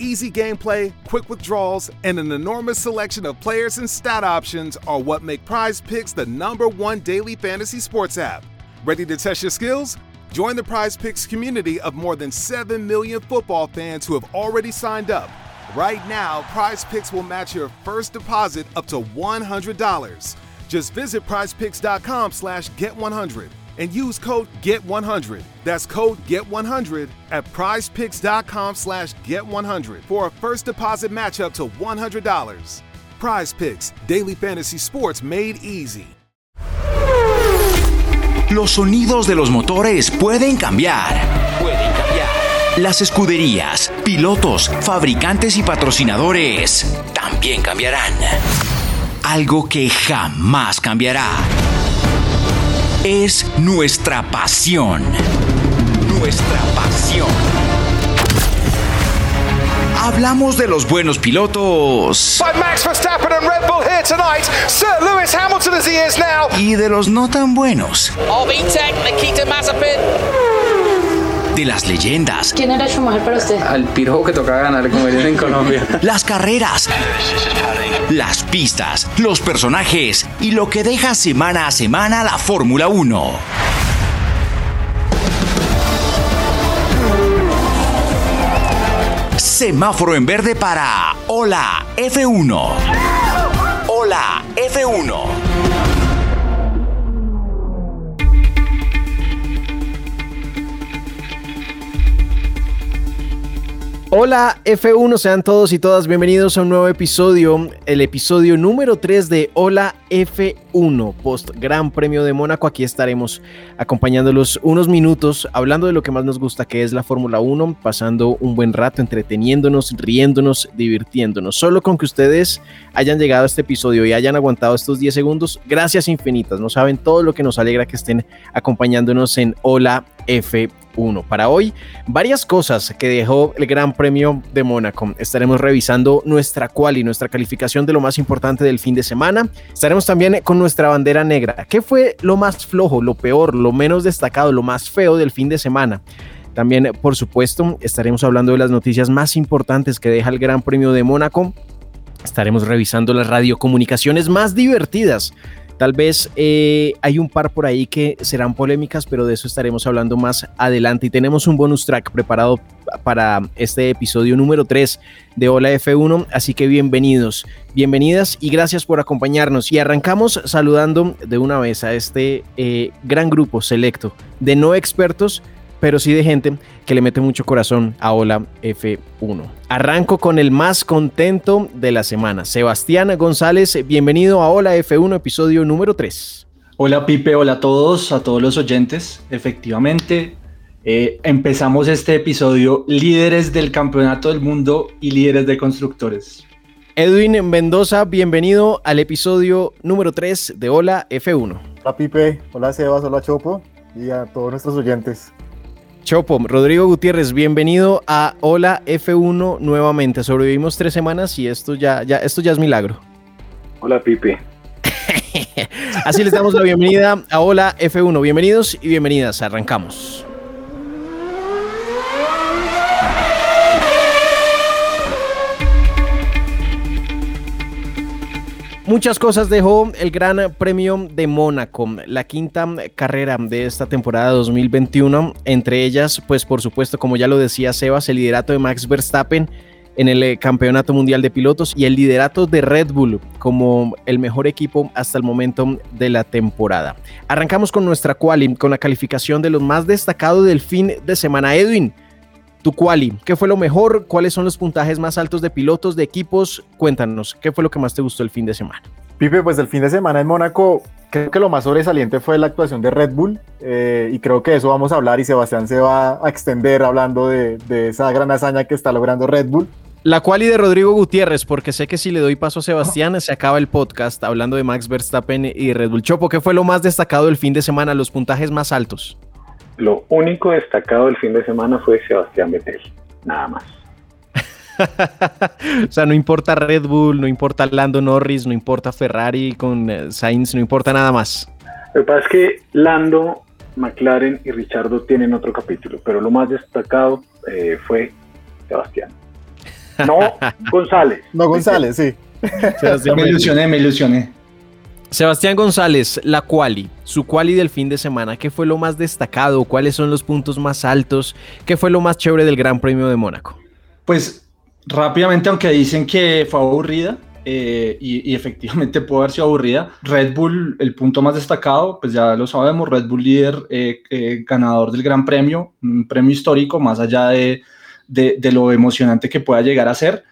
Easy gameplay, quick withdrawals, and an enormous selection of players and stat options are what make Prize Picks the number one daily fantasy sports app. Ready to test your skills? Join the Prize Picks community of more than 7 million football fans who have already signed up. Right now, Prize Picks will match your first deposit up to $100. Just visit prizepicks.com slash get100 and use code GET100. That's code GET100 at prizepicks.com slash GET100 for a first deposit match up to $100. Prize Picks, daily fantasy sports made easy. Los sonidos de los motores pueden cambiar. Pueden cambiar. Las escuderías, pilotos, fabricantes y patrocinadores también cambiarán. Algo que jamás cambiará es nuestra pasión. Nuestra pasión. Hablamos de los buenos pilotos. Max Verstappen and Red Bull here tonight. Sir Lewis Hamilton as he is now. Y de los no tan buenos. Nikita Mazepin. De las leyendas. ¿Quién era Schumacher para usted? Al pirojo que tocaba ganar como en Colombia. Las carreras. Las pistas, los personajes y lo que deja semana a semana la Fórmula 1. Semáforo en verde para Hola F1. Hola F1. Hola F1, sean todos y todas bienvenidos a un nuevo episodio, el episodio número 3 de Hola F1, post Gran Premio de Mónaco. Aquí estaremos acompañándolos unos minutos, hablando de lo que más nos gusta, que es la Fórmula 1, pasando un buen rato, entreteniéndonos, riéndonos, divirtiéndonos. Solo con que ustedes hayan llegado a este episodio y hayan aguantado estos 10 segundos, gracias infinitas. No saben todo lo que nos alegra que estén acompañándonos en Hola F1. Para hoy, varias cosas que dejó el Gran Premio de Mónaco. Estaremos revisando nuestra cual y nuestra calificación de lo más importante del fin de semana. Estaremos también con nuestra bandera negra. ¿Qué fue lo más flojo, lo peor, lo menos destacado, lo más feo del fin de semana? También, por supuesto, estaremos hablando de las noticias más importantes que deja el Gran Premio de Mónaco. Estaremos revisando las radiocomunicaciones más divertidas Tal vez eh, hay un par por ahí que serán polémicas, pero de eso estaremos hablando más adelante. Y tenemos un bonus track preparado para este episodio número 3 de Hola F1, así que bienvenidos, bienvenidas y gracias por acompañarnos. Y arrancamos saludando de una vez a este eh, gran grupo selecto de no expertos pero sí de gente que le mete mucho corazón a Hola F1. Arranco con el más contento de la semana. Sebastián González, bienvenido a Hola F1, episodio número 3. Hola Pipe, hola a todos, a todos los oyentes. Efectivamente, eh, empezamos este episodio líderes del campeonato del mundo y líderes de constructores. Edwin Mendoza, bienvenido al episodio número 3 de Hola F1. Hola Pipe, hola Sebas, hola Chopo y a todos nuestros oyentes. Chopo, Rodrigo Gutiérrez, bienvenido a Hola F1 nuevamente. Sobrevivimos tres semanas y esto ya, ya, esto ya es milagro. Hola Pipe. Así les damos la bienvenida a Hola F1. Bienvenidos y bienvenidas. Arrancamos. Muchas cosas dejó el Gran Premio de Mónaco, la quinta carrera de esta temporada 2021. Entre ellas, pues por supuesto, como ya lo decía Sebas, el liderato de Max Verstappen en el eh, Campeonato Mundial de Pilotos y el liderato de Red Bull como el mejor equipo hasta el momento de la temporada. Arrancamos con nuestra quali, con la calificación de los más destacados del fin de semana. Edwin, tu quali, ¿qué fue lo mejor? ¿Cuáles son los puntajes más altos de pilotos, de equipos? Cuéntanos, ¿qué fue lo que más te gustó el fin de semana? Pipe, pues el fin de semana en Mónaco, creo que lo más sobresaliente fue la actuación de Red Bull eh, y creo que eso vamos a hablar y Sebastián se va a extender hablando de, de esa gran hazaña que está logrando Red Bull. La quali de Rodrigo Gutiérrez, porque sé que si le doy paso a Sebastián se acaba el podcast hablando de Max Verstappen y Red Bull. Chopo, ¿qué fue lo más destacado del fin de semana, los puntajes más altos? Lo único destacado del fin de semana fue Sebastián Vettel, nada más. o sea, no importa Red Bull, no importa Lando Norris, no importa Ferrari con eh, Sainz, no importa nada más. Lo que pasa es que Lando, McLaren y Richardo tienen otro capítulo, pero lo más destacado eh, fue Sebastián. No González. No González, sí. me ilusioné, me ilusioné. Sebastián González, la quali, su quali del fin de semana, ¿qué fue lo más destacado? ¿Cuáles son los puntos más altos? ¿Qué fue lo más chévere del Gran Premio de Mónaco? Pues rápidamente, aunque dicen que fue aburrida, eh, y, efectivamente pudo haber sido aburrida, Red Bull, el punto más destacado, pues ya lo sabemos, Red Bull líder, eh, eh, ganador del Gran Premio, un premio histórico, más allá de lo emocionante que pueda llegar a ser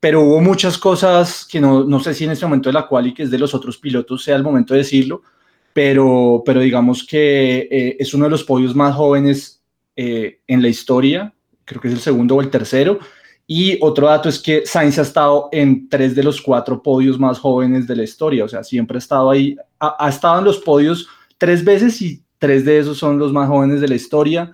pero hubo muchas cosas que no, no sé si en este momento de la cual y que es de los otros pilotos sea el momento de decirlo, pero, pero digamos que eh, es uno de los podios más jóvenes eh, en la historia, creo que es el segundo o el tercero. Y otro dato es que Sainz ha estado en tres de los cuatro podios más jóvenes de la historia, o sea, siempre ha estado ahí, ha, estado en los podios tres veces y tres de esos son los más jóvenes de la historia.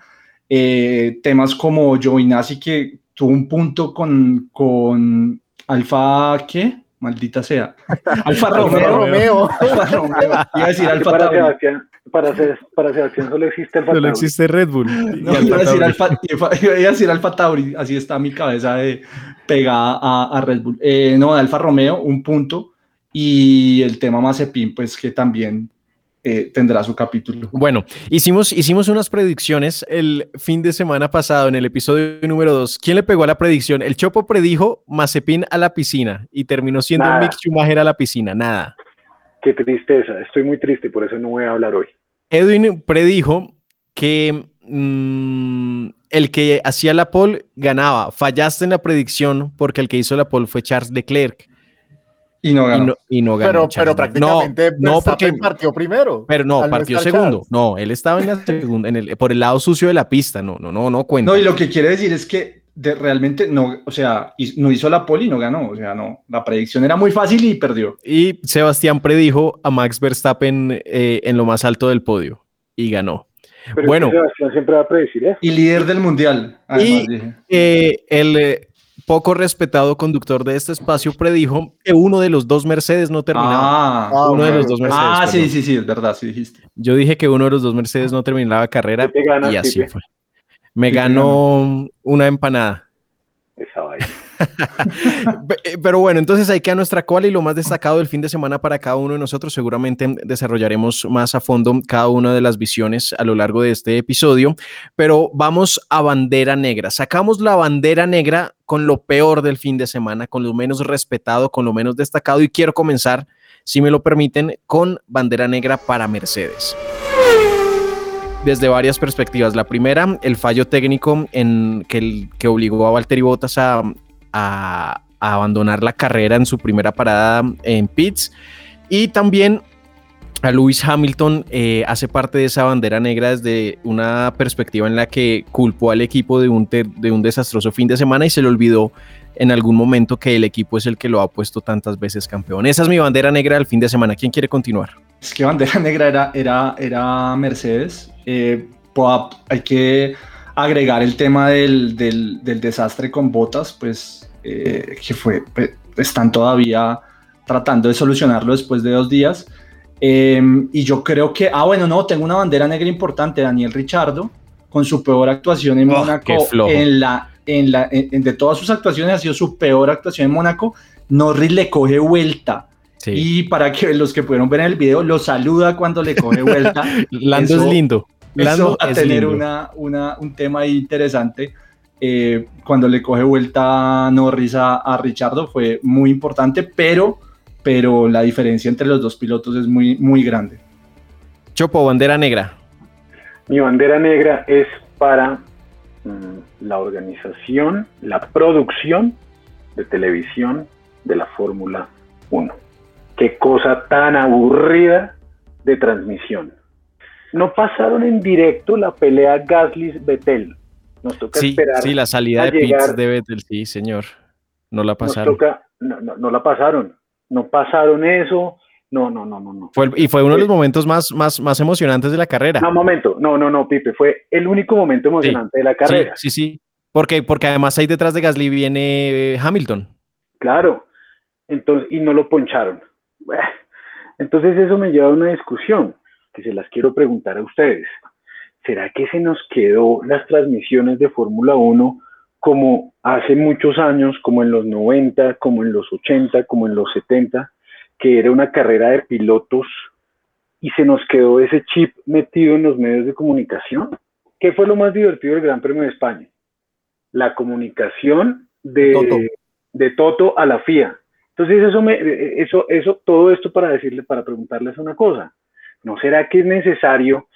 Eh, temas como Giovinazzi, que tuvo un punto con, con Alfa, ¿qué? Maldita sea. Alfa Romeo. Romeo. Alfa Romeo. Iba a decir Alfa para Sebastián, para, para Sebastián solo existe Alfa Solo existe Red Bull. No, iba, a decir Alfa, iba, a decir Alfa Tauri, así está mi cabeza de, pegada a, a Red Bull. Eh, no, Alfa Romeo, un punto. Y el tema Mazepin, pues que también eh, tendrá su capítulo. Bueno, hicimos, hicimos unas predicciones el fin de semana pasado en el episodio número 2. ¿Quién le pegó a la predicción? El Chopo predijo Mazepin a la piscina y terminó siendo un Mick Schumacher a la piscina. Nada. Qué tristeza, estoy muy triste, por eso no voy a hablar hoy. Edwin predijo que mm, el que hacía la pole ganaba. Fallaste en la predicción porque el que hizo la pole fue Charles Leclerc. Y no ganó. Y no, ganó. Pero, pero prácticamente no, no porque partió primero. Pero no, partió segundo. No, él estaba en la segunda, en el, por el lado sucio de la pista. No, no, no, no cuenta. No, y lo que quiere decir es que de, realmente no, o sea, no hizo la poli y no ganó. O sea, no, la predicción era muy fácil y perdió. Y Sebastián predijo a Max Verstappen eh, en lo más alto del podio y ganó. bueno, Sebastián siempre va a predecir ¿eh? Y líder del mundial. y eh, el eh, poco respetado conductor de este espacio predijo que uno de los dos Mercedes no terminaba. Ah, uno de los dos Mercedes. Ah, sí, sí, sí, es verdad, sí dijiste. Yo dije que uno de los dos Mercedes no terminaba carrera y así fue. Me ganó una empanada. Pero bueno, entonces hay que a nuestra cual y lo más destacado del fin de semana para cada uno de nosotros. Seguramente desarrollaremos más a fondo cada una de las visiones a lo largo de este episodio. Pero vamos a bandera negra. Sacamos la bandera negra con lo peor del fin de semana, con lo menos respetado, con lo menos destacado. Y quiero comenzar, si me lo permiten, con bandera negra para Mercedes desde varias perspectivas. La primera, el fallo técnico en que, el, que obligó a Valtteri Bottas a, a, abandonar la carrera en su primera parada en pits. Y también a Lewis Hamilton eh, hace parte de esa bandera negra desde una perspectiva en la que culpó al equipo de un, de un desastroso fin de semana y se le olvidó en algún momento que el equipo es el que lo ha puesto tantas veces campeón. Esa es mi bandera negra del fin de semana. ¿Quién quiere continuar? Es que bandera negra era, era, era Mercedes. Eh, hay que agregar el tema del, del, del desastre con botas, pues eh, que fue, pues, están todavía tratando de solucionarlo después de dos días. Em, y yo creo que, ah, bueno, no, tengo una bandera negra importante, Daniel Richardo, con su peor actuación en oh, Mónaco, en la, en la, de todas sus actuaciones ha sido su peor actuación en Mónaco. Norris le coge vuelta. Y para que los que pudieron ver en el video, lo saluda cuando le coge vuelta. Lando es lindo. Lando va a tener Una, una, un tema ahí interesante. eh, cuando le coge vuelta Norris a, a Richardo fue muy importante, pero, pero la diferencia entre los dos pilotos es muy, muy grande. Chopo, bandera negra. Mi bandera negra es para mm, la organización, la producción de televisión de la Fórmula 1. Qué cosa tan aburrida de transmisión. No pasaron en directo la pelea Gasly-Betel. Nos toca Sí, esperar. sí, la salida de llegar. de Vettel, sí, señor. No la Nos pasaron. toca- no, no, no la pasaron. No pasaron eso. No, no, no, no, no. Fue y fue uno de los momentos más, más, más emocionantes de la carrera. No, momento. No, no, no, Pipe. Fue el único momento emocionante de la carrera. Sí, sí, sí. Porque, porque además ahí detrás de Gasly viene eh, Hamilton. Claro. Entonces, y no lo poncharon. Entonces eso me lleva a una discusión que se las quiero preguntar a ustedes. ¿Será que se nos quedó las transmisiones de Fórmula 1 como hace muchos años, como en los 90, como en los 80, como en los 70, que era una carrera de pilotos y se nos quedó ese chip metido en los medios de comunicación? ¿Qué fue lo más divertido del Gran Premio de España? La comunicación de Toto. de Toto a la FIA. Entonces eso me, eso, eso, todo esto para decirle, para preguntarles una cosa. ¿No será que es necesario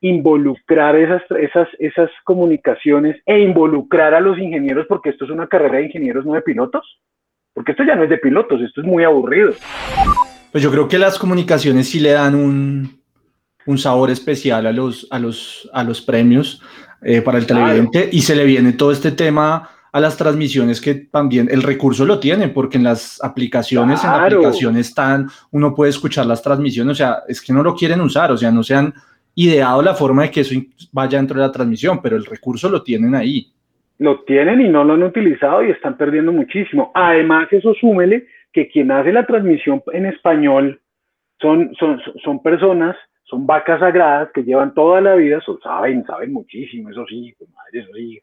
involucrar esas, esas, esas comunicaciones e involucrar a los ingenieros porque esto es una carrera de ingenieros, no de pilotos? Porque esto ya no es de pilotos, esto es muy aburrido. Pues yo creo que las comunicaciones sí le dan un, un sabor especial a los, a los, a los premios eh, para el Claro. televidente y se le viene todo este tema a las transmisiones que también el recurso lo tiene porque en las aplicaciones, en la aplicación están, uno puede escuchar las transmisiones, o sea, es que no lo quieren usar, o sea, no se han ideado la forma de que eso vaya dentro de la transmisión, pero el recurso lo tienen ahí. Lo tienen y no lo han utilizado y están perdiendo muchísimo. Además, eso súmele que quien hace la transmisión en español son, son, son personas, son vacas sagradas que llevan toda la vida, so- saben, saben muchísimo, eso sí, madre, eso sí,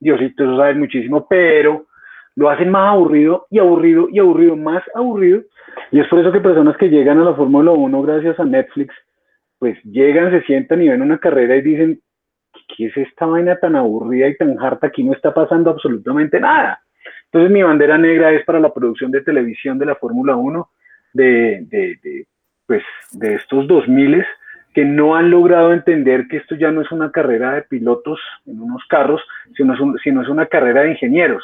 Diosito, eso saben muchísimo, pero lo hacen más aburrido y aburrido y aburrido, más aburrido. Y es por eso que personas que llegan a la Fórmula 1 gracias a Netflix, pues llegan, se sientan y ven una carrera y dicen, ¿qué es esta vaina tan aburrida y tan harta? Aquí no está pasando absolutamente nada. Entonces mi bandera negra es para la producción de televisión de la Fórmula 1 de, de, de, pues, de estos 2000 que no han logrado entender que esto ya no es una carrera de pilotos en unos carros, sino es, sino es una carrera de ingenieros.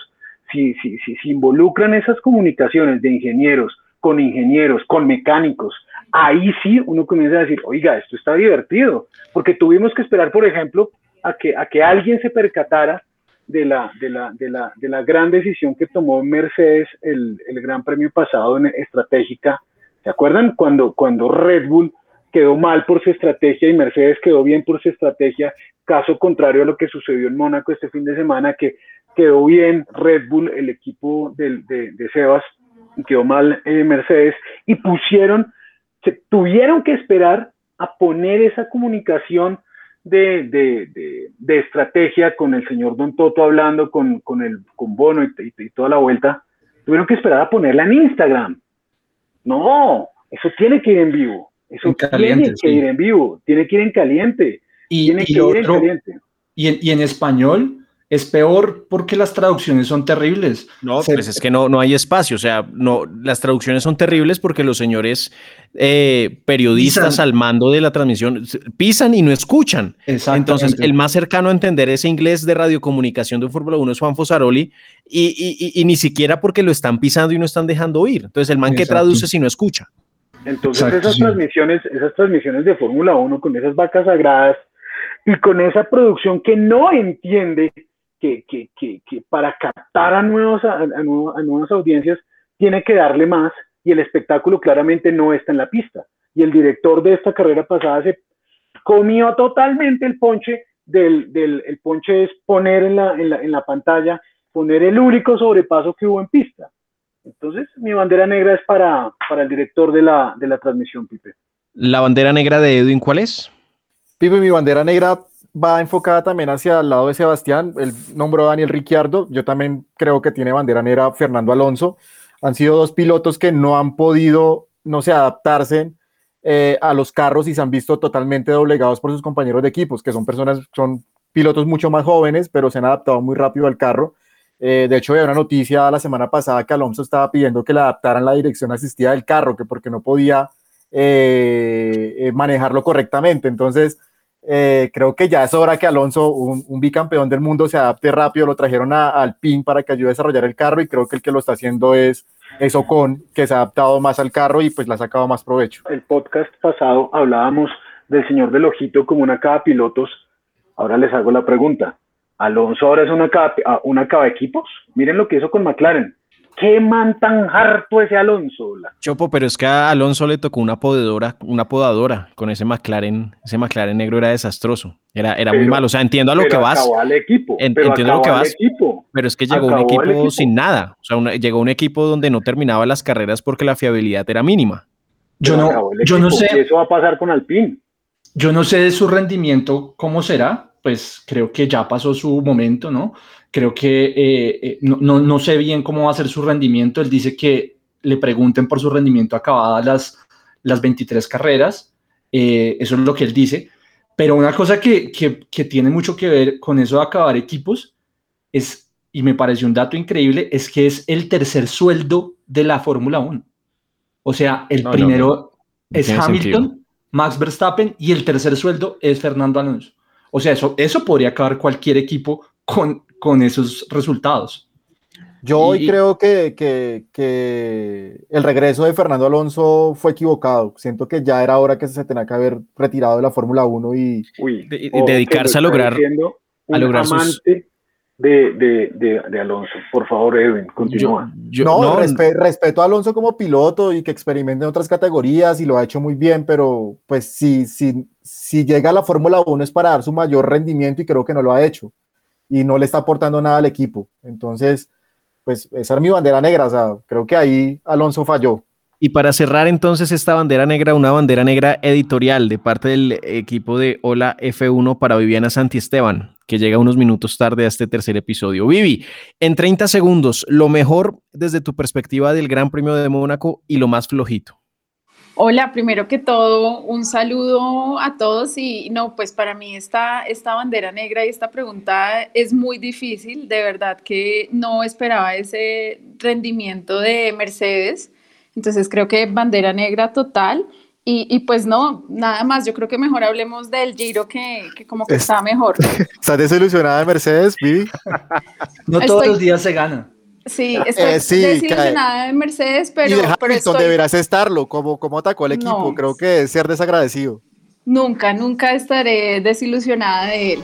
Si, si, si, si involucran esas comunicaciones de ingenieros con ingenieros, con mecánicos, ahí sí uno comienza a decir, oiga, esto está divertido, porque tuvimos que esperar, por ejemplo, a que, a que alguien se percatara de la, de la, de la, de la gran decisión que tomó Mercedes el, el Gran Premio pasado en estratégica. ¿Se acuerdan cuando, cuando Red Bull quedó mal por su estrategia y Mercedes quedó bien por su estrategia? Caso contrario a lo que sucedió en Mónaco este fin de semana, que quedó bien Red Bull, el equipo del- de, de Sebas, quedó mal eh, Mercedes, y pusieron, se tuvieron que esperar a poner esa comunicación de, de, de, de estrategia con el señor Don Toto hablando con, con, el, con Bono y- y toda la vuelta, tuvieron que esperar a ponerla en Instagram. No, eso tiene que ir en vivo. Eso caliente, tiene que sí. ir en vivo, tiene que ir en caliente. Y, tiene y que ir en caliente. y en, y en español es peor porque las traducciones son terribles. No, Se- pues es que no, no hay espacio. O sea, no, las traducciones son terribles porque los señores eh, periodistas Pisan. al mando de la transmisión pisan y no escuchan. Exactamente. Entonces, el más cercano a entender ese inglés de radiocomunicación de un Fórmula 1 es Juan Fosaroli y, y- y- y ni siquiera porque lo están pisando y no están dejando oír. Entonces, el man que traduce si no escucha. Entonces Exacto, esas sí. transmisiones, esas transmisiones de Fórmula 1 con esas vacas sagradas y con esa producción que no entiende que, que, que, que para captar a, nuevos, a, a nuevo- a nuevas audiencias tiene que darle más y el espectáculo claramente no está en la pista. Y el director de esta carrera pasada se comió totalmente el ponche del, del el ponche es poner en la, en la, en la pantalla, poner el único sobrepaso que hubo en pista. Entonces, mi bandera negra es para, para el director de la, de la transmisión, Pipe. ¿La bandera negra de Edwin cuál es? Pipe, mi bandera negra va enfocada también hacia el lado de Sebastián. Él nombró a Daniel Ricciardo. Yo también creo que tiene bandera negra Fernando Alonso. Han sido dos pilotos que no han podido, no sé, adaptarse eh, a los carros y se han visto totalmente doblegados por sus compañeros de equipos, que son personas, son pilotos mucho más jóvenes, pero se han adaptado muy rápido al carro. Eh, de hecho, había una noticia la semana pasada que Alonso estaba pidiendo que le adaptaran la dirección asistida del carro, que porque no podía eh, manejarlo correctamente. Entonces, creo que ya es hora que Alonso, un, bicampeón del mundo, se adapte rápido. Lo trajeron al PIN para que ayude a desarrollar el carro y creo que el que lo está haciendo es eso con que se ha adaptado más al carro y pues le ha sacado más provecho. El podcast pasado hablábamos del señor del ojito como una cava pilotos. Ahora les hago la pregunta. Alonso ahora es una cava, ah, una cava equipos. Miren lo que hizo con McLaren. ¿Qué man tan harto ese Alonso? Chopo, pero es que a Alonso le tocó una podadora, una podadora con ese McLaren. Ese McLaren negro era desastroso. Era, era muy malo. O sea, entiendo a lo que vas. Equipo, entiendo a lo que vas. Pero es que llegó un equipo, sin nada. O sea, llegó un equipo donde no terminaba las carreras porque la fiabilidad era mínima. Yo no, yo no sé. Eso va a pasar con Alpine. Yo no sé de su rendimiento cómo será. Pues creo que ya pasó su momento, ¿no? Creo que eh, eh, no, no, sé bien cómo va a ser su rendimiento. Él dice que le pregunten por su rendimiento acabadas las, las 23 carreras. Eh, eso es lo que él dice. Pero una cosa que, que, tiene mucho que ver con eso de acabar equipos es, y me pareció un dato increíble, es que es el tercer sueldo de la Fórmula 1. O sea, el primero es Hamilton, Max Verstappen y el tercer sueldo es Fernando Alonso. O sea, eso, eso podría acabar cualquier equipo con, con esos resultados. Yo hoy creo que, que, el regreso de Fernando Alonso fue equivocado. Siento que ya era hora que se tenía que haber retirado de la Fórmula 1 y, dedicarse a lograr, a lograr amante de, de, de, Alonso. Por favor, Edwin, continúa. no, respeto a Alonso como piloto y que experimente en otras categorías y lo ha hecho muy bien, pero pues si, si, si llega a la Fórmula 1 es para dar su mayor rendimiento y creo que no lo ha hecho y no le está aportando nada al equipo. Entonces, pues esa es mi bandera negra, o sea, creo que ahí Alonso falló. Y para cerrar entonces esta bandera negra, una bandera negra editorial de parte del equipo de Hola F1 para Viviana Santiesteban, que llega unos minutos tarde a este tercer episodio. Vivi, en 30 segundos, lo mejor desde tu perspectiva del Gran Premio de Mónaco y lo más flojito. Hola, primero que todo, un saludo a todos y no, pues para mí esta, esta bandera negra y esta pregunta es muy difícil, de verdad que no esperaba ese rendimiento de Mercedes, entonces creo que bandera negra total y, pues no, nada más, yo creo que mejor hablemos del Giro que, como que está mejor. ¿Estás desilusionada de Mercedes, Vivi? no todos los días se gana. Sí, estoy eh, desilusionada de Mercedes, pero, y pero estoy... deberás estarlo, como, como atacó el equipo, creo que es ser desagradecido. Nunca, nunca estaré desilusionada de él.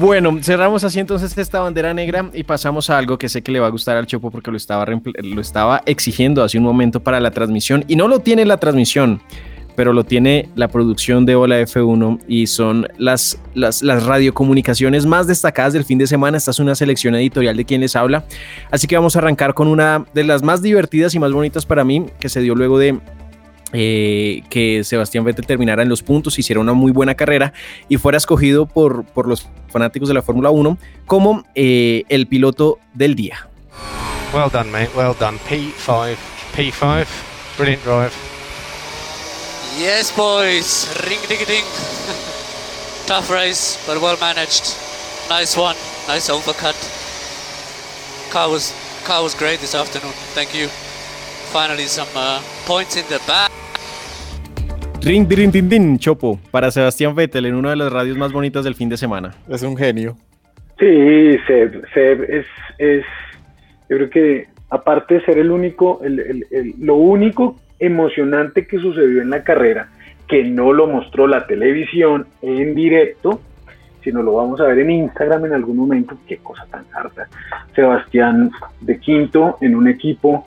Bueno, cerramos así entonces esta bandera negra y pasamos a algo que sé que le va a gustar al Chopo porque lo estaba, lo estaba exigiendo hace un momento para la transmisión y no lo tiene la transmisión pero lo tiene la producción de Hola F1 y son las, las, radiocomunicaciones más destacadas del fin de semana. Esta es una selección editorial de quien les habla. Así que vamos a arrancar con una de las más divertidas y más bonitas para mí, que se dio luego de eh, que Sebastián Vettel terminara en los puntos, hiciera una muy buena carrera y fuera escogido por, por los fanáticos de la Fórmula 1 como eh, el piloto del día. Well done, mate. Well done. P5. P5. Brilliant drive. Yes, boys. Ring ding ding. Tough race, but well managed. Nice one. Nice overcut. Car was car was great this afternoon. Thank you. Finally, some uh, points in the back. Ring, ding, ding, ding, Chopo, para Sebastián Vettel en una de las radios más bonitas del fin de semana. Es un genio. Sí, Seb, Seb es, es, yo creo que aparte de ser el único, el, el, el, lo único emocionante que sucedió en la carrera, que no lo mostró la televisión en directo, sino lo vamos a ver en Instagram en algún momento. Qué cosa tan harta. Sebastián de quinto en un equipo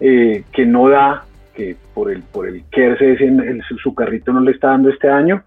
eh, que no da, por el, por el que el, su carrito no le está dando este año.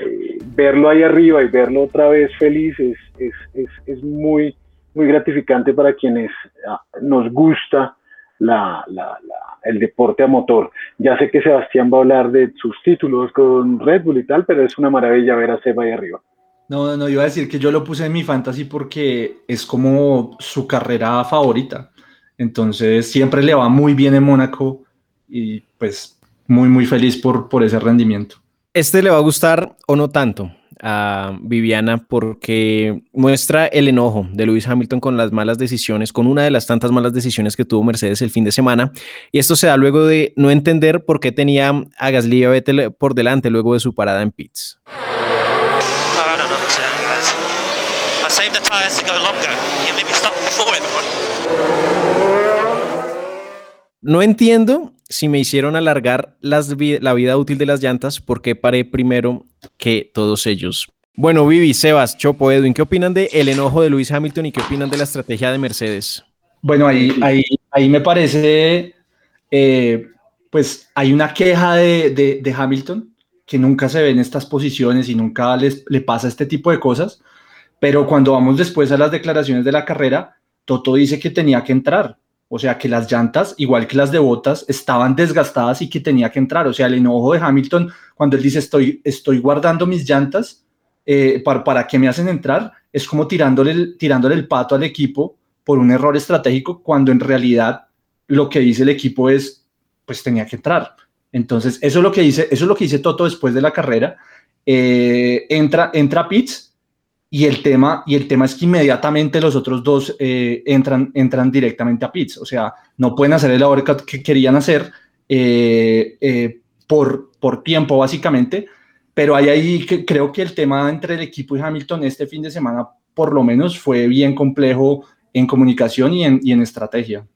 Eh, verlo ahí arriba y verlo otra vez feliz es, es, es, es muy, muy gratificante para quienes ah, nos gusta la, la, el deporte a motor. Ya sé que Sebastián va a hablar de sus títulos con Red Bull y tal, pero es una maravilla ver a Seba ahí arriba. No, no, iba a decir que yo lo puse en mi fantasy porque es como su carrera favorita. Entonces siempre le va muy bien en Mónaco y pues muy, muy feliz por, por ese rendimiento. Este le va a gustar o no tanto a Viviana porque muestra el enojo de Lewis Hamilton con las malas decisiones, con una de las tantas malas decisiones que tuvo Mercedes el fin de semana. Y esto se da luego de no entender por qué tenía a Gasly y a Vettel por delante luego de su parada en pits. No entiendo si me hicieron alargar la vida útil de las llantas, porque paré primero que todos ellos? Bueno, Vivi, Sebas, Chopo, Edwin, ¿qué opinan de el enojo de Luis Hamilton y qué opinan de la estrategia de Mercedes? Bueno, ahí, ahí, ahí me parece, eh, pues hay una queja de, de, Hamilton que nunca se ve en estas posiciones y nunca les, le pasa este tipo de cosas, pero cuando vamos después a las declaraciones de la carrera, Toto dice que tenía que entrar, o sea, que las llantas, igual que las de botas, estaban desgastadas y que tenía que entrar. O sea, el enojo de Hamilton cuando él dice estoy, estoy guardando mis llantas eh, para, para que me hacen entrar, es como tirándole el, tirándole el pato al equipo por un error estratégico cuando en realidad lo que dice el equipo es, pues tenía que entrar. Entonces, eso es lo que dice, eso es lo que dice Toto después de la carrera. Eh, entra, entra Pitts y el tema, y el tema es que inmediatamente los otros dos eh, entran, entran directamente a pits. O sea, no pueden hacer el labor que querían hacer eh, eh, por, por tiempo, básicamente. Pero hay ahí que creo que el tema entre el equipo y Hamilton este fin de semana, por lo menos, fue bien complejo en comunicación y en, y en estrategia.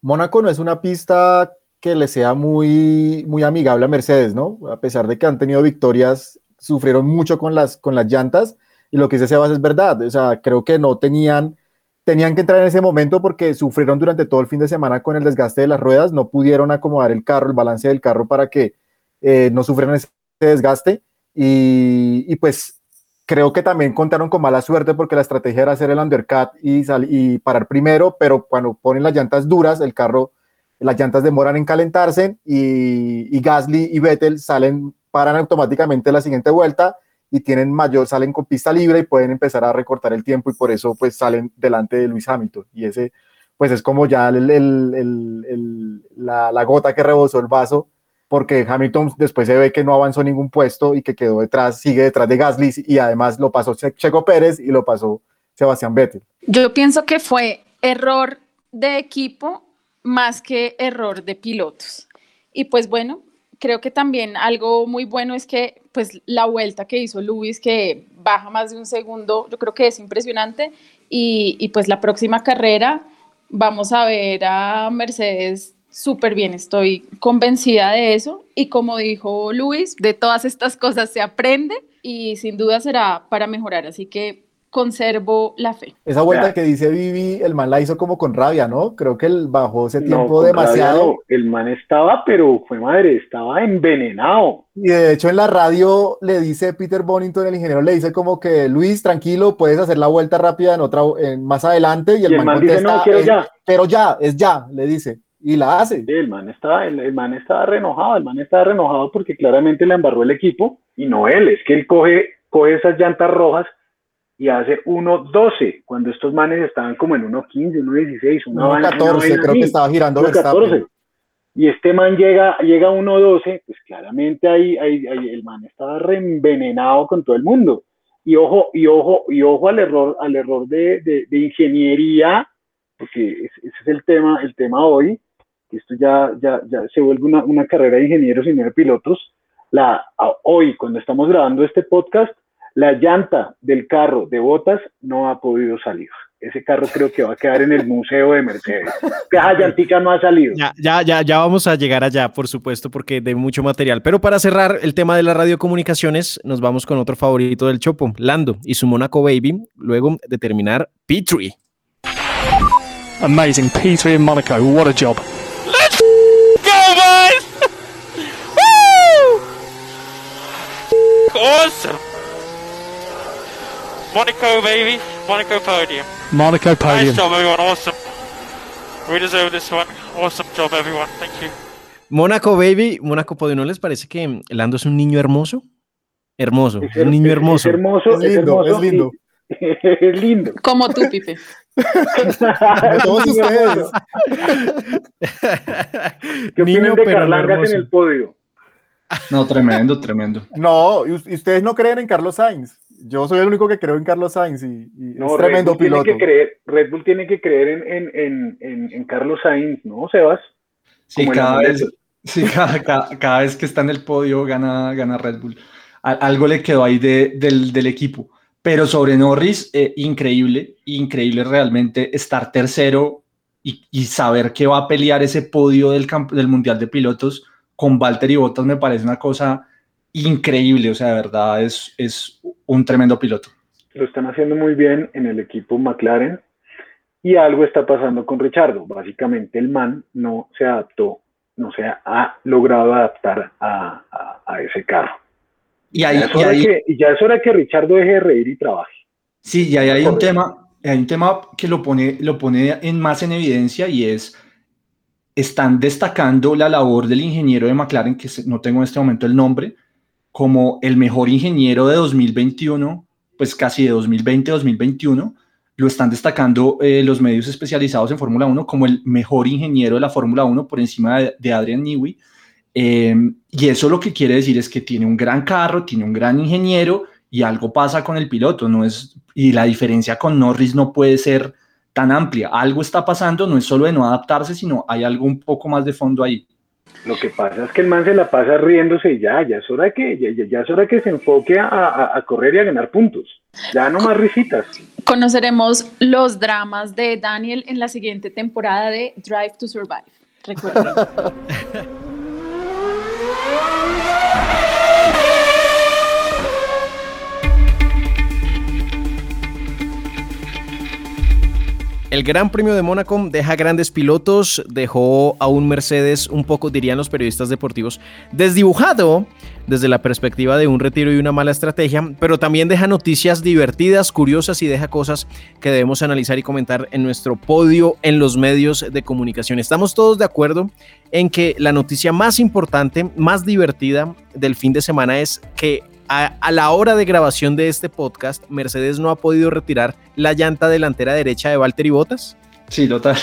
Mónaco no es una pista que le sea muy, muy amigable a Mercedes, ¿no? A pesar de que han tenido victorias, sufrieron mucho con las, con las llantas y lo que dice Sebas es verdad, o sea, creo que no tenían, tenían que entrar en ese momento porque sufrieron durante todo el fin de semana con el desgaste de las ruedas, no pudieron acomodar el carro, el balance del carro para que eh, no sufrieran ese desgaste y, pues creo que también contaron con mala suerte porque la estrategia era hacer el undercut y, y parar primero, pero cuando ponen las llantas duras, el carro, las llantas demoran en calentarse y, y Gasly y Vettel salen, paran automáticamente la siguiente vuelta y tienen mayor, salen con pista libre y pueden empezar a recortar el tiempo y por eso pues salen delante de Luis Hamilton. Y ese pues es como ya la, gota que rebosó el vaso, porque Hamilton después se ve que no avanzó ningún puesto y que quedó detrás, sigue detrás de Gasly y además lo pasó Checo Pérez y lo pasó Sebastián Vettel. Yo pienso que fue error de equipo más que error de pilotos. Y pues bueno, creo que también algo muy bueno es que pues la vuelta que hizo Luis, que baja más de un segundo, yo creo que es impresionante. Y, y pues la próxima carrera vamos a ver a Mercedes súper bien, estoy convencida de eso. Y como dijo Luis, de todas estas cosas se aprende y sin duda será para mejorar. Así que conservo la fe. Esa vuelta que dice Vivi, el man la hizo como con rabia, ¿no? Creo que él bajó ese tiempo demasiado. El man estaba, pero fue madre, estaba envenenado. Y de hecho en la radio le dice Peter Bonington, el ingeniero, le dice como que Luis, tranquilo, puedes hacer la vuelta rápida en otra, en, más adelante. Y el, man, contesta, dice, no, quiero ya. Pero ya, es ya, le dice. Y la hace. el man estaba, el, man estaba renojado, el man estaba renojado porque claramente le embarró el equipo y no él, es que él coge, coge esas llantas rojas y hace 1.12, cuando estos manes estaban como en 1.15, 1.16, 1.14, creo que estaba girando 1.14. Y este man llega, llega a 1.12, pues claramente ahí, ahí, el man estaba reenvenenado con todo el mundo. Y ojo, y ojo, y ojo al error, al error de, de, de ingeniería, porque ese es el tema, el tema hoy, que esto ya, ya, ya se vuelve una, una carrera de ingenieros y no de pilotos. La, hoy, cuando estamos grabando este podcast, la llanta del carro de botas no ha podido salir. Ese carro creo que va a quedar en el museo de Mercedes. Esa llantica no ha salido. Ya, ya, ya, ya vamos a llegar allá, por supuesto, porque de mucho material. Pero para cerrar el tema de las radiocomunicaciones, nos vamos con otro favorito del Chopo, Lando y su Monaco Baby, luego de terminar P3. Amazing, P3 in Monaco, what a job. Let's go, boys! Woo! Awesome! Monaco, baby. Monaco podium. Monaco podium. Nice job, everyone. Awesome. We deserve this one. Awesome job, everyone. Thank you. Mónaco, baby. Mónaco podium. ¿No les parece que Lando es un niño hermoso? Hermoso. Es, un niño hermoso. Es hermoso. Es lindo. Es lindo. es lindo. Como tú, Pipe. todos ustedes. ¿Qué opinan de Carlangas en el podio? No, tremendo, tremendo. No, y ustedes no creen en Carlos Sainz. Yo soy el único que creo en Carlos Sainz y, y No, es tremendo Red Bull piloto. Tiene que creer, Red Bull tiene que creer en, en, en, en, en Carlos Sainz, ¿no, Sebas? Sí, cada vez, sí, cada, cada- cada vez que está en el podio gana, gana Red Bull. Algo le quedó ahí de- del, del equipo. Pero sobre Norris, eh, increíble, increíble realmente estar tercero y, y saber que va a pelear ese podio del, camp- del Mundial de Pilotos con Valtteri Bottas me parece una cosa increíble. O sea, de verdad es, es un tremendo piloto. Lo están haciendo muy bien en el equipo McLaren y algo está pasando con Richardo. Básicamente el man no se adaptó, no se ha logrado adaptar a, a- a ese carro. Y ahí, ya, es y hora ahí- que, y ya es hora que Richardo deje de reír y trabaje. Sí, y ahí hay un tema, hay un tema que lo pone, lo pone en más en evidencia y es, están destacando la labor del ingeniero de McLaren, que no tengo en este momento el nombre, como el mejor ingeniero de 2021, pues casi de 2020-2021, lo están destacando eh, los medios especializados en Fórmula 1 como el mejor ingeniero de la Fórmula 1 por encima de, Adrian Newey. Eh, y eso lo que quiere decir es que tiene un gran carro, tiene un gran ingeniero y algo pasa con el piloto, no es y la diferencia con Norris no puede ser tan amplia. Algo está pasando, no es solo de no adaptarse, sino hay algo un poco más de fondo ahí. Lo que pasa es que el man se la pasa riéndose y ya, ya es hora que, ya, es hora que se enfoque a, a- a correr y a ganar puntos. Ya no más risitas. Conoceremos los dramas de Daniel en la siguiente temporada de Drive to Survive. Recuerden. El Gran Premio de Mónaco deja grandes pilotos, dejó a un Mercedes un poco, dirían los periodistas deportivos, desdibujado desde la perspectiva de un retiro y una mala estrategia, pero también deja noticias divertidas, curiosas y deja cosas que debemos analizar y comentar en nuestro podio en los medios de comunicación. Estamos todos de acuerdo en que la noticia más importante, más divertida del fin de semana es que a, a la hora de grabación de este podcast, Mercedes no ha podido retirar la llanta delantera derecha de Valtteri Bottas. Sí, total.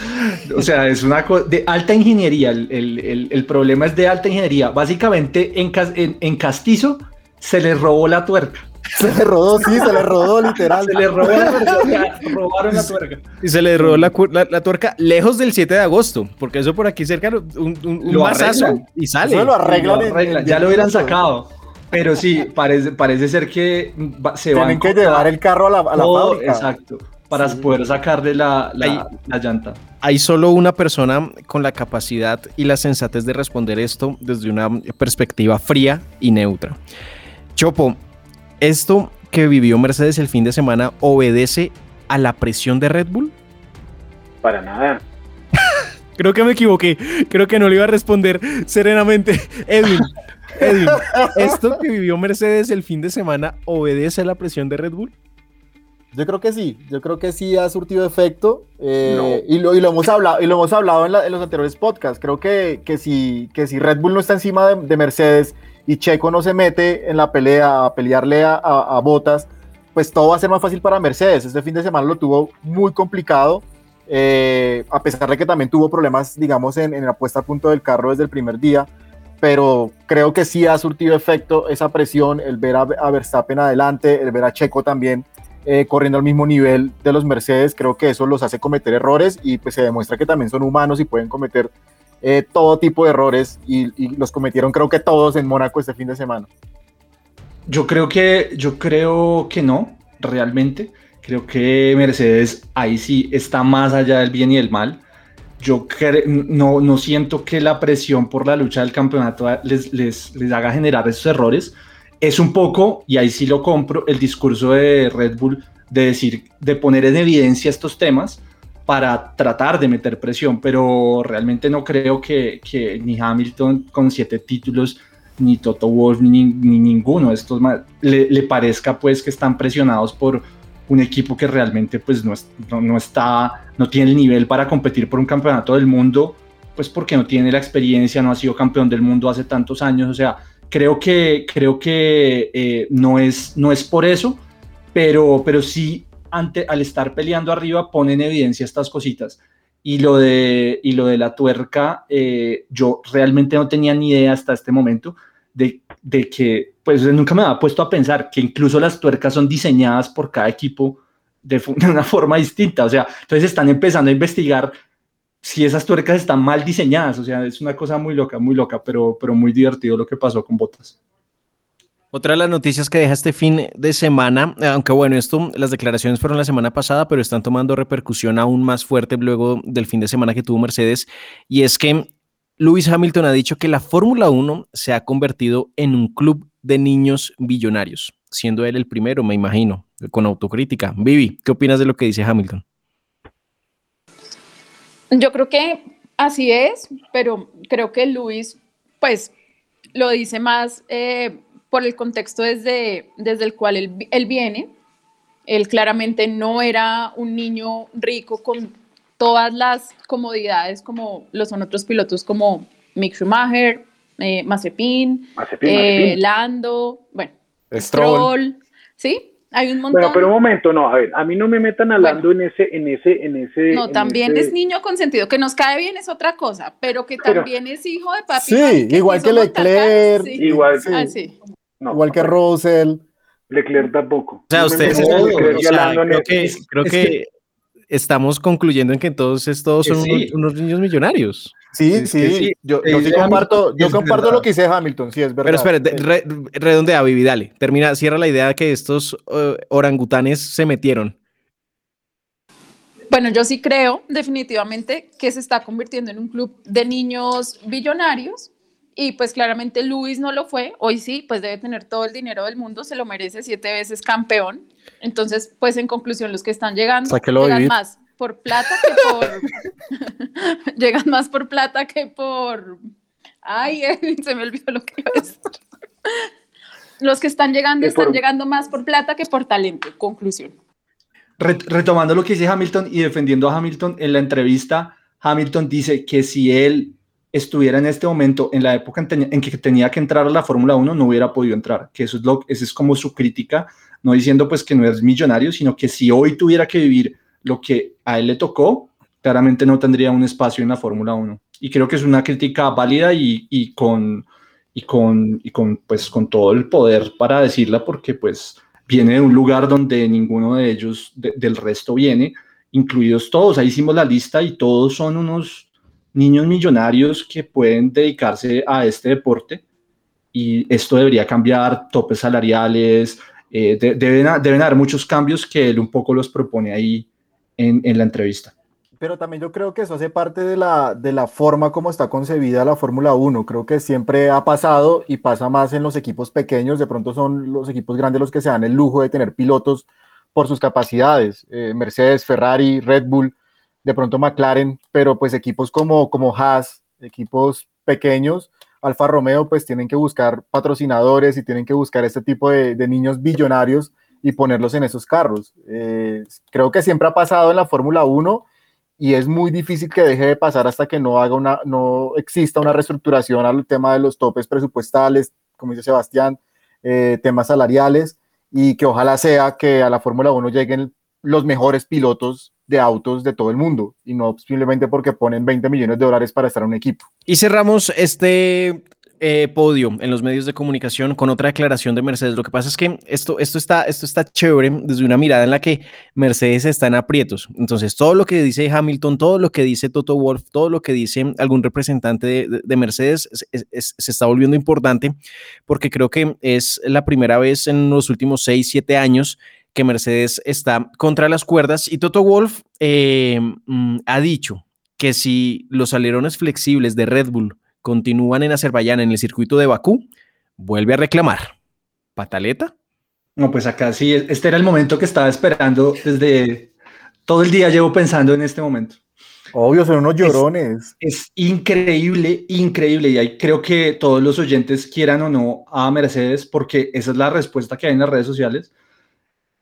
o sea, es una cosa de alta ingeniería. El, el- el- el problema es de alta ingeniería. Básicamente, en, Cas- en- en Castizo se le robó la tuerca. Se le rodó, sí, se le rodó literal. Se le robó la tuerca. robaron la tuerca. Y se le robó la, la- la tuerca lejos del 7 de agosto, porque eso por aquí cerca, un, un, arreglan. y sale. Eso lo arreglan Lo en- arreglan, en ya lo hubieran sacado. Pero sí, parece, parece ser que va- se van Tienen que llevar el carro a la, a la todo, fábrica. Exacto, para poder sacarle la, la, la llanta. Hay solo una persona con la capacidad y la sensatez de responder esto desde una perspectiva fría y neutra. Chopo, ¿esto que vivió Mercedes el fin de semana obedece a la presión de Red Bull? Para nada. Creo que me equivoqué. Creo que no le iba a responder serenamente. Edwin, Edwin, ¿esto que vivió Mercedes el fin de semana obedece a la presión de Red Bull? Yo creo que sí, yo creo que sí ha surtido efecto eh, No. y, lo, y lo hemos hablado y lo hemos hablado en, la- en los anteriores podcasts. Creo que, que, si, que si Red Bull no está encima de, de Mercedes y Checo no se mete en la pelea a pelearle a, a, a Bottas, pues todo va a ser más fácil para Mercedes. Este fin de semana lo tuvo muy complicado, eh, a pesar de que también tuvo problemas, digamos, en, en la puesta a punto del carro desde el primer día. Pero creo que sí ha surtido efecto esa presión, el ver a, Verstappen adelante, el ver a Checo también eh, corriendo al mismo nivel de los Mercedes, creo que eso los hace cometer errores y pues se demuestra que también son humanos y pueden cometer eh, todo tipo de errores y, y los cometieron creo que todos en Mónaco este fin de semana. Yo creo que, yo creo que no, realmente. Creo que Mercedes ahí sí está más allá del bien y del mal. Yo no, no siento que la presión por la lucha del campeonato les, les, les haga generar esos errores. Es un poco, y ahí sí lo compro, el discurso de Red Bull de decir, de poner en evidencia estos temas para tratar de meter presión, pero realmente no creo que, que ni Hamilton con siete títulos ni Toto Wolf, ni, ni ninguno de estos le, le parezca pues que están presionados por un equipo que realmente pues no, no está, no tiene el nivel para competir por un campeonato del mundo, pues porque no tiene la experiencia, no ha sido campeón del mundo hace tantos años, o sea, creo que, creo que eh, no, es, no es por eso, pero, pero sí ante, al estar peleando arriba pone en evidencia estas cositas. Y lo de, y lo de la tuerca, eh, yo realmente no tenía ni idea hasta este momento de, que, pues nunca me había puesto a pensar que incluso las tuercas son diseñadas por cada equipo de, de una forma distinta. O sea, entonces están empezando a investigar si esas tuercas están mal diseñadas. O sea, es una cosa muy loca, muy loca, pero, pero muy divertido lo que pasó con Botas. Otra de las noticias que deja este fin de semana, aunque bueno, esto, las declaraciones fueron la semana pasada, pero están tomando repercusión aún más fuerte luego del fin de semana que tuvo Mercedes, y es que Lewis Hamilton ha dicho que la Fórmula 1 se ha convertido en un club de niños billonarios, siendo él el primero, me imagino, con autocrítica. Vivi, ¿qué opinas de lo que dice Hamilton? Yo creo que así es, pero creo que Lewis, pues, lo dice más eh, por el contexto desde, desde el cual él, él viene. Él claramente no era un niño rico con todas las comodidades como lo son otros pilotos como Mick Schumacher, eh, Mazepin, Mazepin, eh, Mazepin. Lando, bueno, Stroll. Stroll, ¿sí? Hay un montón. Bueno, pero un momento, no, a ver, a mí no me metan hablando en ese, en ese, en ese. No, en también ese- es niño consentido, que nos cae bien es otra cosa, pero que Pero- también es hijo de papi. Sí, igual que Leclerc, Sí. Igual, Ah, sí. no, igual que Russell. Leclerc tampoco. O sea, ustedes, a o sea, creo que, creo es que que- estamos concluyendo en que entonces todos son Sí. unos, unos niños millonarios. Sí, sí, yo, eh, yo sí comparto, yo comparto lo que dice Hamilton, sí, es verdad. Pero Eh, re- redondea, Vivi, dale. Termina, cierra la idea de que estos eh, orangutanes se metieron. Bueno, yo sí creo definitivamente que se está convirtiendo en un club de niños billonarios y pues claramente Luis no lo fue, hoy sí, pues debe tener todo el dinero del mundo, se lo merece siete veces campeón. Entonces, pues en conclusión, los que están llegando Sáquelo, llegan más por plata que por... llegan más por plata que por... Ay, Edwin, se me olvidó lo que iba a decir. Los que están llegando están por- llegando más por plata que por talento. Conclusión. Re- retomando lo que dice Hamilton y defendiendo a Hamilton en la entrevista, Hamilton dice que si él estuviera en este momento, en la época en, que tenía que entrar a la Fórmula 1, no hubiera podido entrar, que eso es esa es como su crítica, no diciendo pues que no es millonario, sino que si hoy tuviera que vivir lo que a él le tocó, claramente no tendría un espacio en la Fórmula 1. Y creo que es una crítica válida y, con, y, con, y con, pues, con todo el poder para decirla, porque pues viene de un lugar donde ninguno de ellos, de- del resto viene, incluidos todos. Ahí hicimos la lista y todos son unos niños millonarios que pueden dedicarse a este deporte y esto debería cambiar, topes salariales, eh, de- deben, deben haber muchos cambios que él un poco los propone ahí en, en la entrevista. Pero también yo creo que eso hace parte de la, de la forma como está concebida la Fórmula 1. Creo que siempre ha pasado y pasa más en los equipos pequeños. De pronto son los equipos grandes los que se dan el lujo de tener pilotos por sus capacidades. Eh, Mercedes, Ferrari, Red Bull, de pronto McLaren, pero pues equipos como, como Haas, equipos pequeños, Alfa Romeo, pues tienen que buscar patrocinadores y tienen que buscar este tipo de, niños billonarios y ponerlos en esos carros. Eh, creo que siempre ha pasado en la Fórmula 1 y es muy difícil que deje de pasar hasta que no haga una, no exista una reestructuración al tema de los topes presupuestales, como dice Sebastián, eh, temas salariales y que ojalá sea que a la Fórmula 1 lleguen los mejores pilotos de autos de todo el mundo y no simplemente porque ponen 20 millones de dólares para estar en un equipo. Y cerramos este eh, podio en los medios de comunicación con otra declaración de Mercedes. Lo que pasa es que esto, esto, está, esto está chévere desde una mirada en la que Mercedes está en aprietos. Entonces, todo lo que dice Hamilton, todo lo que dice Toto Wolf, todo lo que dice algún representante de, de- de Mercedes es- es- es- se está volviendo importante porque creo que es la primera vez en los últimos 6, 7 años que Mercedes está contra las cuerdas y Toto Wolf eh, mm, ha dicho que si los alerones flexibles de Red Bull continúan en Azerbaiyán en el circuito de Bakú, vuelve a reclamar. ¿Pataleta? No, pues acá sí, este era el momento que estaba esperando desde todo el día, llevo pensando en este momento. Obvio, son unos llorones. Es increíble, increíble. Y ahí creo que todos los oyentes quieran o no a Mercedes, porque esa es la respuesta que hay en las redes sociales.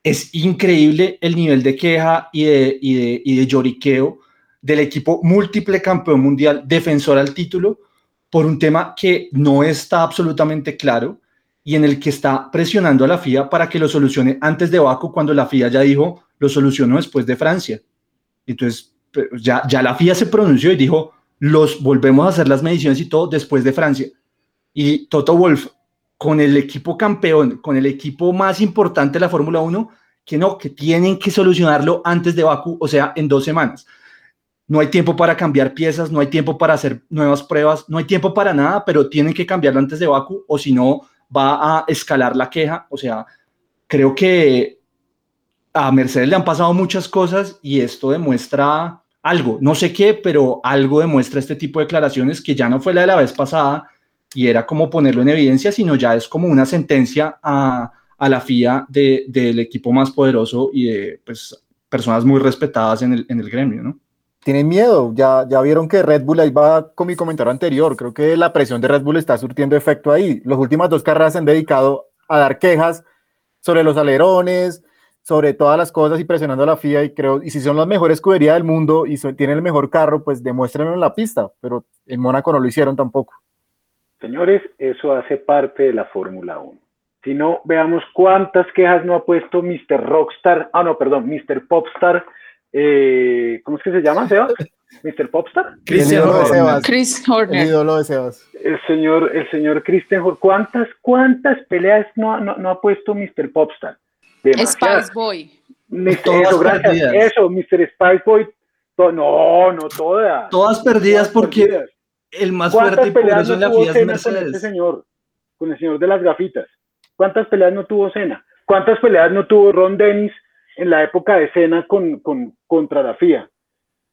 Es increíble el nivel de queja y de, y lloriqueo del equipo múltiple campeón mundial, defensor al título, por un tema que no está absolutamente claro y en el que está presionando a la FIA para que lo solucione antes de Baku, cuando la FIA ya dijo, lo solucionó después de Francia. Entonces, ya, ya la FIA se pronunció y dijo, los volvemos a hacer las mediciones y todo después de Francia. Y Toto Wolf, con el equipo campeón, con el equipo más importante de la Fórmula 1, que no, que tienen que solucionarlo antes de Baku, o sea, en dos semanas. No hay tiempo para cambiar piezas, no hay tiempo para hacer nuevas pruebas, no hay tiempo para nada, pero tienen que cambiarlo antes de Baku o si no va a escalar la queja. O sea, creo que a Mercedes le han pasado muchas cosas y esto demuestra algo, no sé qué, pero algo demuestra este tipo de declaraciones que ya no fue la de la vez pasada y era como ponerlo en evidencia, sino ya es como una sentencia a, a la FIA de, del equipo más poderoso y de pues, personas muy respetadas en el, en el gremio, ¿no? Tienen miedo, ya, ya vieron que Red Bull, ahí va con mi comentario anterior, creo que la presión de Red Bull está surtiendo efecto ahí. Las últimas dos carreras se han dedicado a dar quejas sobre los alerones, sobre todas las cosas y presionando a la FIA y creo, y si son la mejor escudería del mundo y tienen el mejor carro, pues demuéstrenlo en la pista, pero en Mónaco no lo hicieron tampoco. Señores, eso hace parte de la Fórmula 1. Si no, veamos cuántas quejas no ha puesto Mr. Rockstar, ah, no, perdón, Mr. Popstar, eh, ¿cómo es que se llama, Sebas? ¿Mr. Popstar? Christian Horner. Chris Horner. El ídolo de Sebas. El señor, el señor Christian Horner. ¿Cuántas, cuántas peleas no, no, no ha puesto Mr. Popstar? Spice Boy. Eso, gracias. Eso, Mr. Spice Boy. no, no todas. Todas perdidas porque el más fuerte y poderoso en la FIA es Mercedes. Con este señor, con el señor de las gafitas. ¿Cuántas peleas no tuvo Cena? ¿Cuántas peleas no tuvo Ron Dennis en la época de Cena con, con, contra la FIA?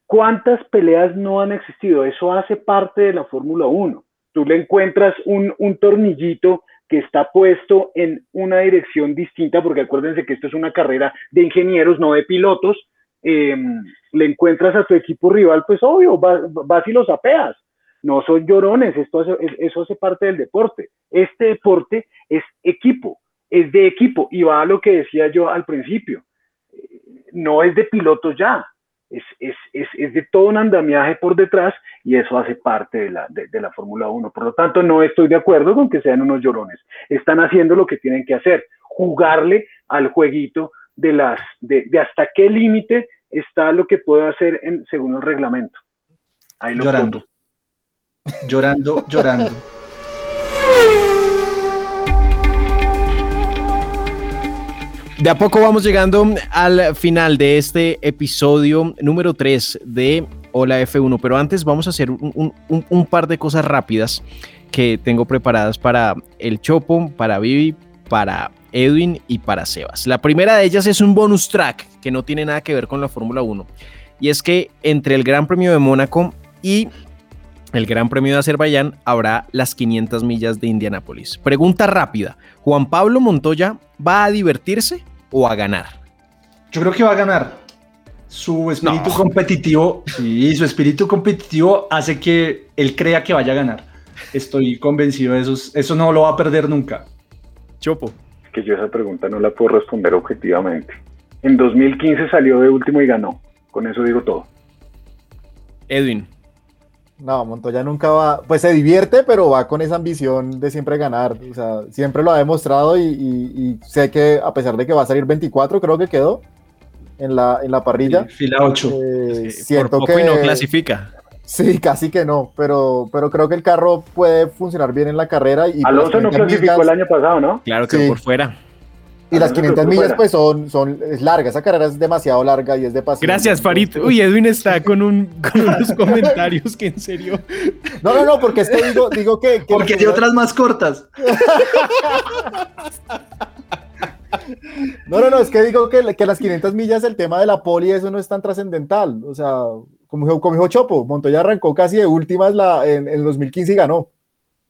¿Cuántas peleas no han existido? Eso hace parte de la Fórmula 1. Tú le encuentras un, un tornillito que está puesto en una dirección distinta, porque acuérdense que esto es una carrera de ingenieros, no de pilotos, eh, le encuentras a tu equipo rival, pues obvio, vas, vas y los apeas. No son llorones, esto hace, eso hace parte del deporte. Este deporte es equipo, es de equipo, y va a lo que decía yo al principio, no es de pilotos ya, es, es, es, es, de todo un andamiaje por detrás y eso hace parte de la, de, la Fórmula 1. Por lo tanto, no estoy de acuerdo con que sean unos llorones. Están haciendo lo que tienen que hacer, jugarle al jueguito de, las, de, de hasta qué límite está lo que puede hacer en, según el reglamento. Ahí lo llorando. Llorando, llorando. De a poco vamos llegando al final de este episodio número 3 de Hola F1, pero antes vamos a hacer un, par de cosas rápidas que tengo preparadas para el Chopo, para Vivi, para Edwin y para Sebas. La primera de ellas es un bonus track que no tiene nada que ver con la Fórmula 1 y es que entre el Gran Premio de Mónaco y el Gran Premio de Azerbaiyán habrá las 500 millas de Indianápolis. Pregunta rápida, ¿Juan Pablo Montoya va a divertirse o a ganar? Yo creo que va a ganar. Su espíritu no. competitivo, sí, su espíritu competitivo hace que él crea que vaya a ganar. Estoy convencido de eso. Eso no lo va a perder nunca. Chopo. Es que yo esa pregunta no la puedo responder objetivamente. En 2015 salió de último y ganó. Con eso digo todo. Edwin. No, Montoya nunca va, pues se divierte, pero va con esa ambición de siempre ganar. O sea, siempre lo ha demostrado y, y, y sé que a pesar de que va a salir 24, creo que quedó en la, en la parrilla. Sí, fila 8. Eh, sí, siento por poco que y no clasifica. Sí, casi que no, pero, pero creo que el carro puede funcionar bien en la carrera. Y Alonso no clasificó millas, el año pasado, ¿no? Claro que sí. por fuera. Y las 500 millas, pues son, son es larga. Esa carrera es demasiado larga y es de paciencia. Gracias, Farid. Uy, Edwin está con, un, con unos comentarios que en serio. No, no, no, porque es que digo, digo que. que porque hay otras más cortas. No, no, no, es que digo que, que las 500 millas, el tema de la poli, eso no es tan trascendental. O sea, como, como dijo Chopo, Montoya arrancó casi de últimas la, en, en 2015 y ganó.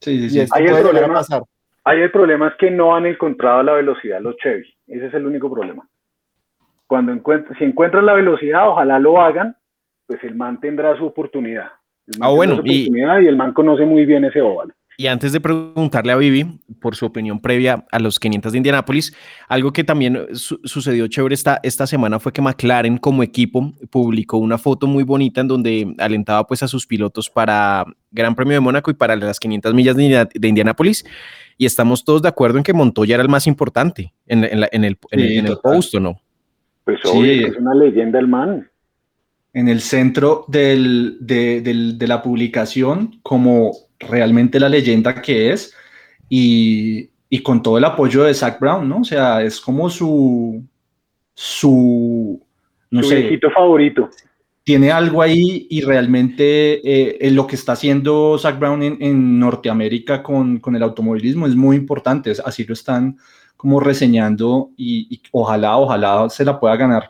Sí, sí, sí. Y esto Ahí el puede a problema- pasar. Ahí el problema es que no han encontrado la velocidad los Chevy. Ese es el único problema. Cuando encuent- si encuentran la velocidad, ojalá lo hagan, pues el man tendrá su oportunidad. El man Ah, bueno, su y- oportunidad y... el man conoce muy bien ese óvalo. Y antes de preguntarle a Vivi por su opinión previa a los 500 de Indianápolis, algo que también su sucedió chévere esta, esta semana fue que McLaren como equipo publicó una foto muy bonita en donde alentaba pues a sus pilotos para Gran Premio de Mónaco y para las 500 millas de, de Indianápolis. Y estamos todos de acuerdo en que Montoya era el más importante en, en, la, en el, en, Sí, el, en el post, ¿o no? Pues Sí. obvio, es una leyenda el man. en el centro del- de, del- de la publicación como realmente la leyenda que es y, y con todo el apoyo de Zach Brown, ¿no? O sea, es como su, su, no Su sé, viejito favorito. tiene algo ahí y realmente eh, en lo que está haciendo Zach Brown en, en Norteamérica con, con el automovilismo es muy importante, así lo están como reseñando y, y ojalá, ojalá se la pueda ganar.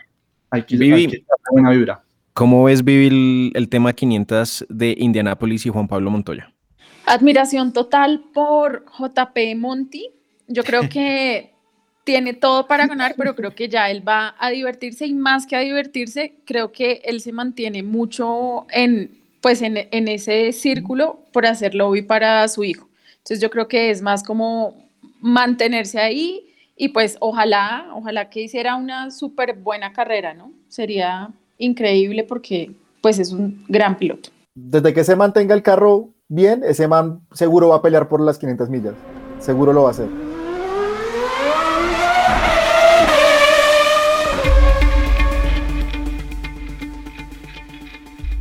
Hay que, Vivi. hay que buena vibra. ¿Cómo ves, Vivi, el, el tema 500 de Indianápolis y Juan Pablo Montoya? Admiración total por JP Monti. Yo creo que tiene todo para ganar, pero creo que ya él va a divertirse y más que a divertirse, creo que él se mantiene mucho en, pues en, en ese círculo por hacer lobby para su hijo. Entonces yo creo que es más como mantenerse ahí y pues ojalá, ojalá que hiciera una súper buena carrera, ¿no? Sería increíble porque pues es un gran piloto. Desde que se mantenga el carro bien, ese man seguro va a pelear por las 500 millas. Seguro lo va a hacer.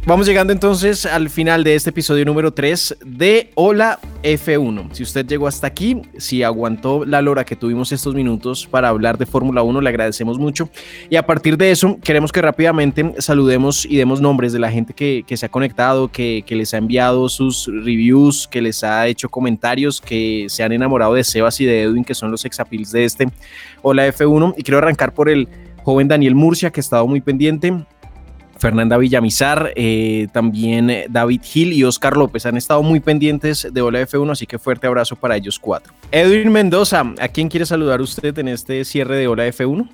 Vamos llegando entonces al final de este episodio número 3 de Hola F1. Si usted llegó hasta aquí, si aguantó la lora que tuvimos estos minutos para hablar de Fórmula 1, le agradecemos mucho. Y a partir de eso, queremos que rápidamente saludemos y demos nombres de la gente que, se ha conectado, que, que les ha enviado sus reviews, que les ha hecho comentarios, que se han enamorado de Sebas y de Edwin, que son los exapils de este Hola F1. Y quiero arrancar por el joven Daniel Murcia, que ha estado muy pendiente. Fernanda Villamizar, eh, también eh, David Gil y Oscar López han estado muy pendientes de Hola F1, así que fuerte abrazo para ellos cuatro. Edwin Mendoza, ¿a quién quiere saludar usted en este cierre de Hola F1?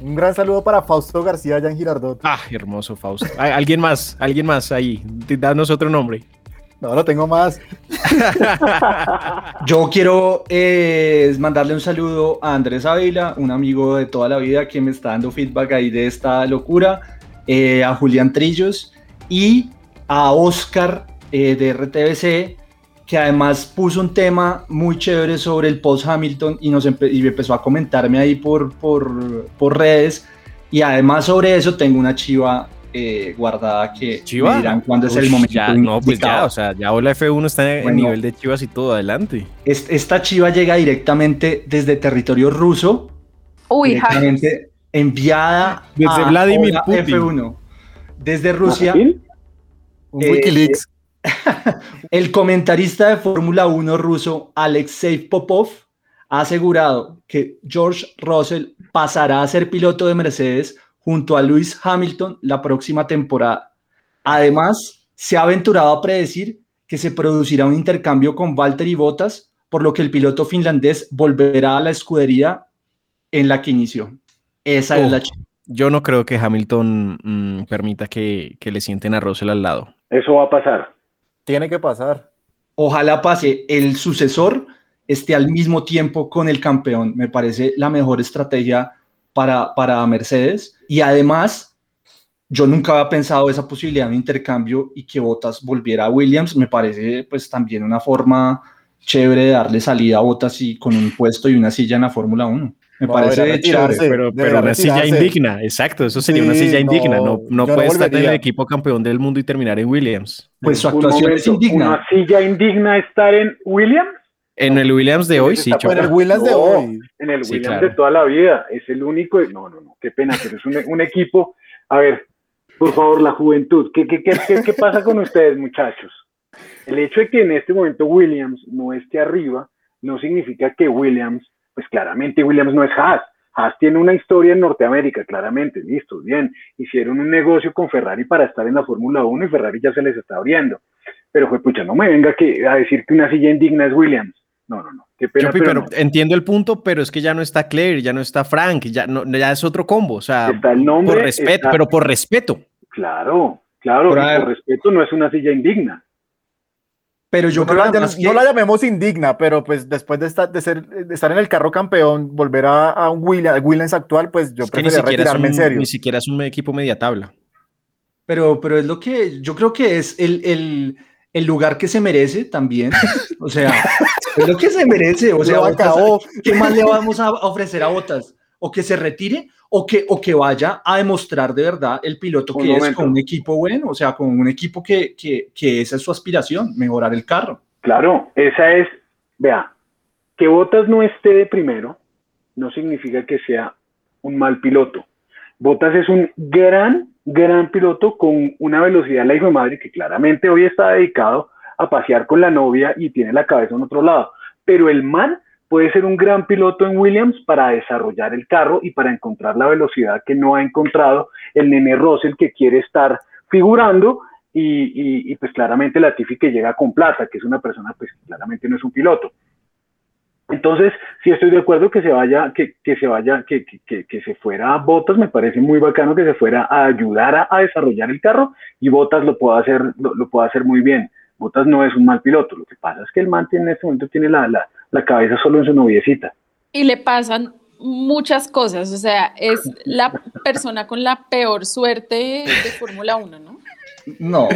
Un gran saludo para Fausto García allá en Girardot. Ah, hermoso Fausto. Ah, Alguien más, alguien más ahí, danos otro nombre. No, no tengo más. Yo quiero eh, mandarle un saludo a Andrés Ávila, un amigo de toda la vida que me está dando feedback ahí de esta locura, eh, a Julián Trillos y a Oscar eh, de RTBC, que además puso un tema muy chévere sobre el post Hamilton y, nos empe- y empezó a comentarme ahí por, por, por redes. Y además sobre eso tengo una chiva eh, guardada que Chiva. me dirán cuándo es el momento. ya, no, pues ya, o sea, ya Hola F1 está en Bueno. nivel de chivas y todo, adelante. Es- Esta chiva llega directamente desde territorio ruso, Uy, directamente enviada Desde a Vladimir Hola Putin. F1. Desde Rusia, Eh, Wikileaks. el comentarista de Fórmula 1 ruso Alexei Popov ha asegurado que George Russell pasará a ser piloto de Mercedes junto a Lewis Hamilton la próxima temporada. Además, se ha aventurado a predecir que se producirá un intercambio con Valtteri Bottas, por lo que el piloto finlandés volverá a la escudería en la que inició. Esa Oh. es la. Yo no creo que Hamilton mm, permita que, que le sienten a Russell al lado. Eso va a pasar. Tiene que pasar. Ojalá pase el sucesor esté al mismo tiempo con el campeón. Me parece la mejor estrategia para, para Mercedes. Y además, yo nunca había pensado esa posibilidad de intercambio y que Bottas volviera a Williams. Me parece pues también una forma chévere de darle salida a Bottas y con un puesto y una silla en la Fórmula 1. Me No, parece chévere. Pero, pero una silla indigna, exacto, eso sería Sí, una silla indigna. No, no, no yo no puede estar en el equipo campeón del mundo y terminar en Williams. Pues su actuación es indigna. ¿Una silla indigna estar en Williams? En el Williams de hoy, sí. En el Williams de No, hoy. En el Sí, Williams claro. de toda la vida. Es el único. No, no, no. Qué pena, pero es un, un equipo. A ver, por favor, la juventud. ¿Qué, qué, qué, qué, qué pasa con ustedes, muchachos? El hecho de que en este momento Williams no esté arriba no significa que Williams, pues claramente Williams no es Haas. Haas tiene una historia en Norteamérica, claramente, listo, bien. Hicieron un negocio con Ferrari para estar en la Fórmula 1 y Ferrari ya se les está abriendo. Pero, pues, pucha, no me venga que, a decir que una silla indigna es Williams. No, no, no. Qué pena, Chopi, pero pero no. entiendo el punto, pero es que ya no está Claire, ya no está Frank, ya, no, ya es otro combo. O sea, Está el nombre, por respeto, está- pero por respeto. Claro, claro, por respeto no es una silla indigna. Pero yo no, creo la, además no que- la llamemos indigna, pero pues después de estar, de ser, de estar en el carro campeón, volver a, a un Williams, Williams actual, pues yo Es que ni preferiría siquiera, es retirarme un, en serio. ni siquiera es un equipo media tabla. Pero, pero es lo que yo creo que es el, el, el lugar que se merece también. O sea, es lo que se merece. O sea, acabó. ¿qué más le vamos a ofrecer a Botas? O que se retire o que, o que vaya a demostrar de verdad el piloto Un que es con un equipo bueno, o sea, con un equipo que, que, que esa es su aspiración, mejorar el carro. Claro, esa es, vea, que Botas no esté de primero no significa que sea un mal piloto. Botas es un gran, gran piloto con una velocidad, la hijo de madre, que claramente hoy está dedicado a pasear con la novia y tiene la cabeza en otro lado. Pero el man puede ser un gran piloto en Williams para desarrollar el carro y para encontrar la velocidad que no ha encontrado el nene Russell que quiere estar figurando y, pues claramente Latifi que llega con plata, que es una persona pues claramente no es un piloto. Entonces, sí estoy de acuerdo que se vaya, que, que se vaya, que, que- que, se fuera a Botas, me parece muy bacano que se fuera a ayudar a, desarrollar el carro y Botas lo puede hacer, lo, puede hacer muy bien. Botas no es un mal piloto, lo que pasa es que el man tiene- en este momento tiene la, la, la cabeza solo en su noviecita. Y le pasan muchas cosas, o sea, es la persona con la peor suerte de Fórmula 1, ¿no? No.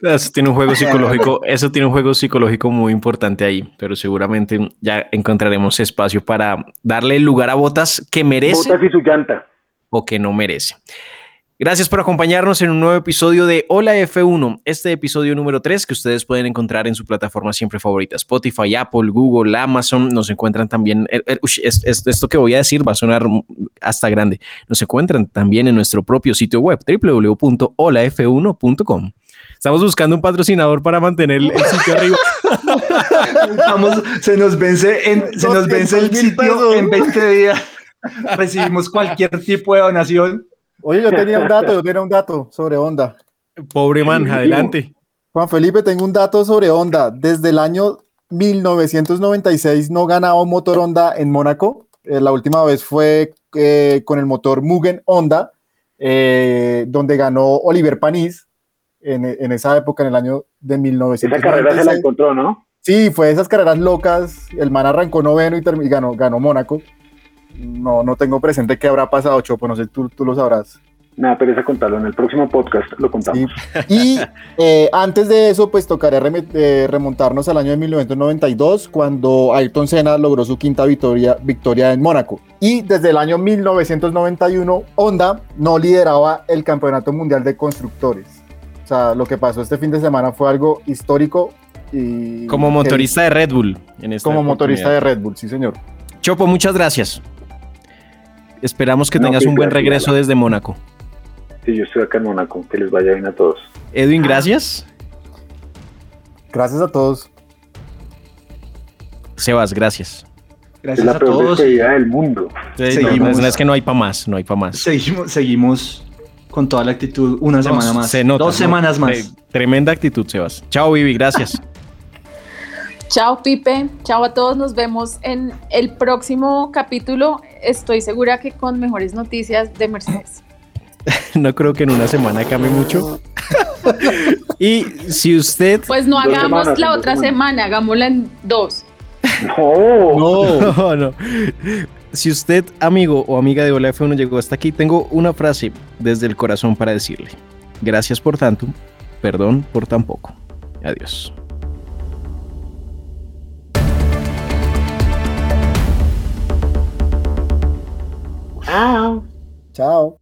Eso tiene un juego psicológico, eso tiene un juego psicológico muy importante ahí, pero seguramente ya encontraremos espacio para darle lugar a Botas que merece Botas y su llanta. o que no merece. Gracias por acompañarnos en un nuevo episodio de Hola F1, este episodio número 3 que ustedes pueden encontrar en su plataforma siempre favorita, Spotify, Apple, Google, Amazon, nos encuentran también, eh, eh, esto que voy a decir va a sonar hasta grande, nos encuentran también en nuestro propio sitio web, www.holaf1.com. Estamos buscando un patrocinador para mantener el, sitio arriba. Vamos, se nos vence, en- se nos vence el 200.000 sitio en 20 días. Recibimos cualquier tipo de donación. Oye, yo tenía un dato, yo tenía un dato sobre Honda. Pobre man, adelante. Juan Felipe, tengo un dato sobre Honda. Desde el año 1996 no ganaba un motor Honda en Mónaco. Eh, la última vez fue eh, con el motor Mugen Honda, eh, donde ganó Oliver Panis en, en esa época, en el año de Esa 1996. carrera se la encontró, ¿no? Sí, fue esas carreras locas. El man arrancó noveno y, y ganó, ganó Mónaco. No, no tengo presente qué habrá pasado, Chopo. No sé, tú, tú lo sabrás. Nada, pereza contarlo. En el próximo podcast lo contamos. Y eh, antes de eso, pues reme- eh, remontarnos al año de 1992, cuando Ayrton Senna logró su quinta victoria, victoria en Mónaco. Y desde el año 1991, Honda no lideraba el Campeonato Mundial de Constructores. O sea, lo que pasó este fin de semana fue algo histórico. Y Como motorista de Red Bull. En esta Como motorista de. Red Bull, sí, señor. Chopo, muchas gracias. Esperamos que No, tengas un buen regreso desde Mónaco. Sí, yo estoy acá en Mónaco. Que les vaya bien a todos. Edwin, gracias. Gracias a todos. Sebas, gracias. Es Gracias la a peor todos. despedida del mundo. Seguimos. No, es que no hay para más, no hay para más. Seguimos, seguimos con toda la actitud. Una semana más. Se nota, Dos ¿no? semanas más. Tre- Tremenda actitud, Sebas. Chao, Vivi, gracias. Chao Pipe, chao a todos, nos vemos en el próximo capítulo, estoy segura que con mejores noticias de Mercedes. no creo que en una semana cambie mucho. y si usted... Pues no hagamos semanas, la otra semana, hagámosla en dos. No. No, no. Si usted, amigo o amiga de Hola F1, llegó hasta aquí, tengo una frase desde el corazón para decirle. Gracias por tanto, perdón por tan poco. Adiós. Chao.